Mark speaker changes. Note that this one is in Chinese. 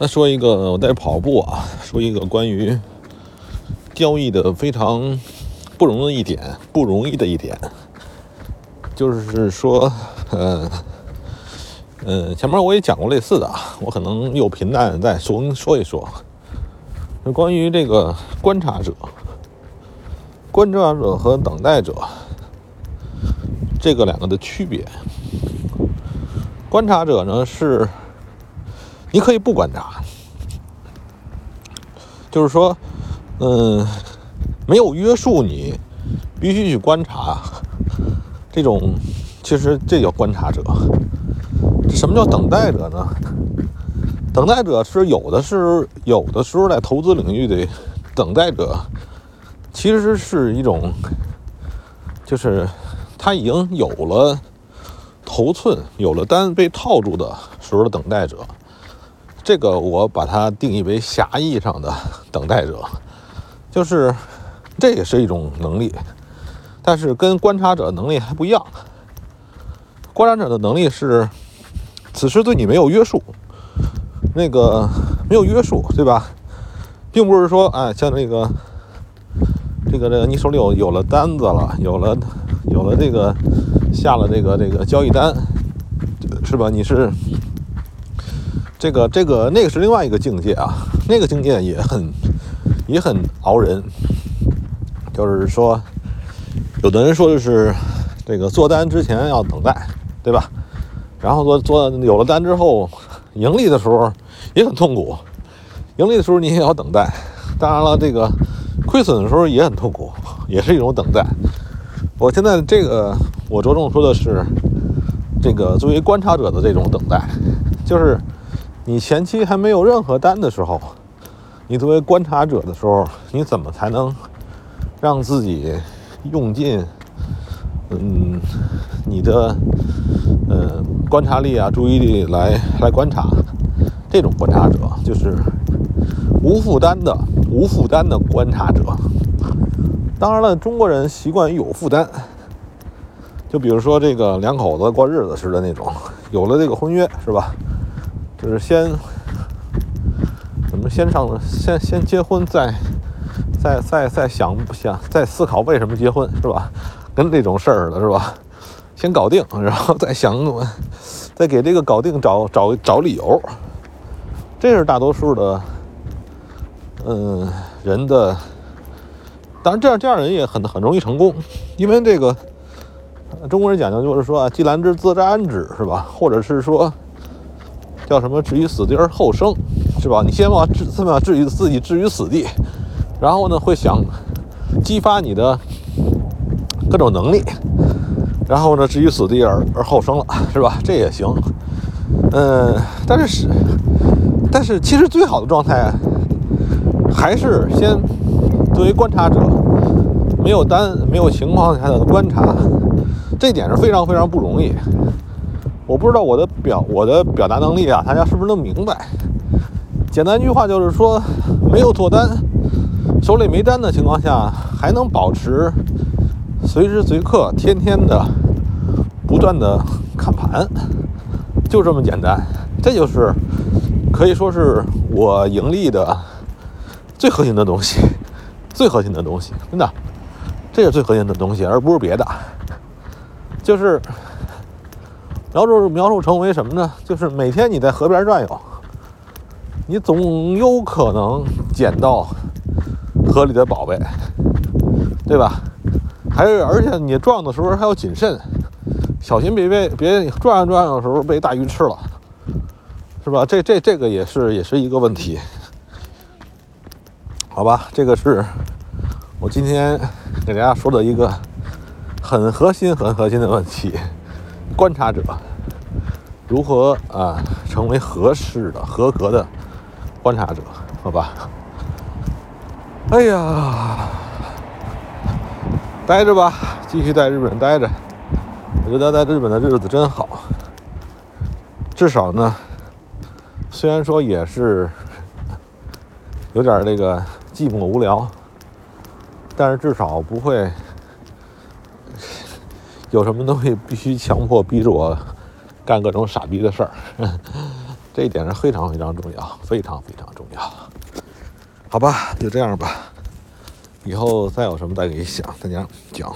Speaker 1: 那说一个我在跑步啊，说一个关于交易的非常不容易一点，不容易的一点，就是说，呃，呃，前面我也讲过类似的啊，我可能又平淡再说说一说，是关于这个观察者、观察者和等待者这个两个的区别。观察者呢是。你可以不观察，就是说，嗯，没有约束，你必须去观察。这种其实这叫观察者。什么叫等待者呢？等待者是有的是有的时候在投资领域的等待者，其实是一种，就是他已经有了头寸、有了单被套住的时候的等待者。这个我把它定义为狭义上的等待者，就是这也是一种能力，但是跟观察者能力还不一样。观察者的能力是此时对你没有约束，那个没有约束，对吧？并不是说，哎，像那个这个这个，你手里有有了单子了，有了有了这个下了这个这个交易单，是吧？你是。这个这个那个是另外一个境界啊，那个境界也很也很熬人。就是说，有的人说的是这个做单之前要等待，对吧？然后做做有了单之后，盈利的时候也很痛苦，盈利的时候你也要等待。当然了，这个亏损的时候也很痛苦，也是一种等待。我现在这个我着重说的是这个作为观察者的这种等待，就是。你前期还没有任何单的时候，你作为观察者的时候，你怎么才能让自己用尽嗯你的呃观察力啊、注意力来来观察？这种观察者就是无负担的、无负担的观察者。当然了，中国人习惯于有负担，就比如说这个两口子过日子似的那种，有了这个婚约，是吧？就是先怎么先上先先结婚，再再再再想想再思考为什么结婚是吧？跟这种事儿似的，是吧？先搞定，然后再想再给这个搞定找找找理由。这是大多数的嗯人的，当然这样这样人也很很容易成功，因为这个中国人讲究就是说啊，既来之则安之，是吧？或者是说。叫什么？置于死地而后生，是吧？你先把置这么置于自己置于死地，然后呢，会想激发你的各种能力，然后呢，置于死地而而后生了，是吧？这也行。嗯，但是是，但是其实最好的状态还是先作为观察者，没有单没有情况下的观察，这点是非常非常不容易。我不知道我的表我的表达能力啊，大家是不是能明白？简单一句话就是说，没有做单，手里没单的情况下，还能保持随时随刻、天天的不断的看盘，就这么简单。这就是可以说是我盈利的最核心的东西，最核心的东西，真的，这是最核心的东西，而不是别的，就是。描述描述成为什么呢？就是每天你在河边转悠，你总有可能捡到河里的宝贝，对吧？还有，而且你撞的时候还要谨慎，小心别被别转悠转悠的时候被大鱼吃了，是吧？这这这个也是也是一个问题，好吧？这个是我今天给大家说的一个很核心、很核心的问题。观察者如何啊成为合适的、合格的观察者？好吧。哎呀，待着吧，继续在日本待着。我觉得在日本的日子真好，至少呢，虽然说也是有点这个寂寞无聊，但是至少不会。有什么东西必须强迫逼着我干各种傻逼的事儿，这一点是非常非常重要，非常非常重要。好吧，就这样吧。以后再有什么再给你想，大家讲。